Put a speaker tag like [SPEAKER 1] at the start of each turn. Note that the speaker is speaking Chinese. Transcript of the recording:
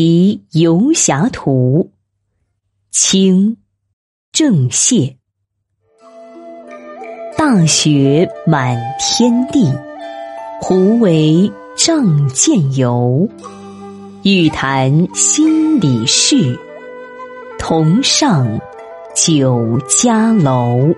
[SPEAKER 1] 题游侠图，清郑燮。大雪满天地，胡为仗剑游。欲谈心里事，同上酒家楼。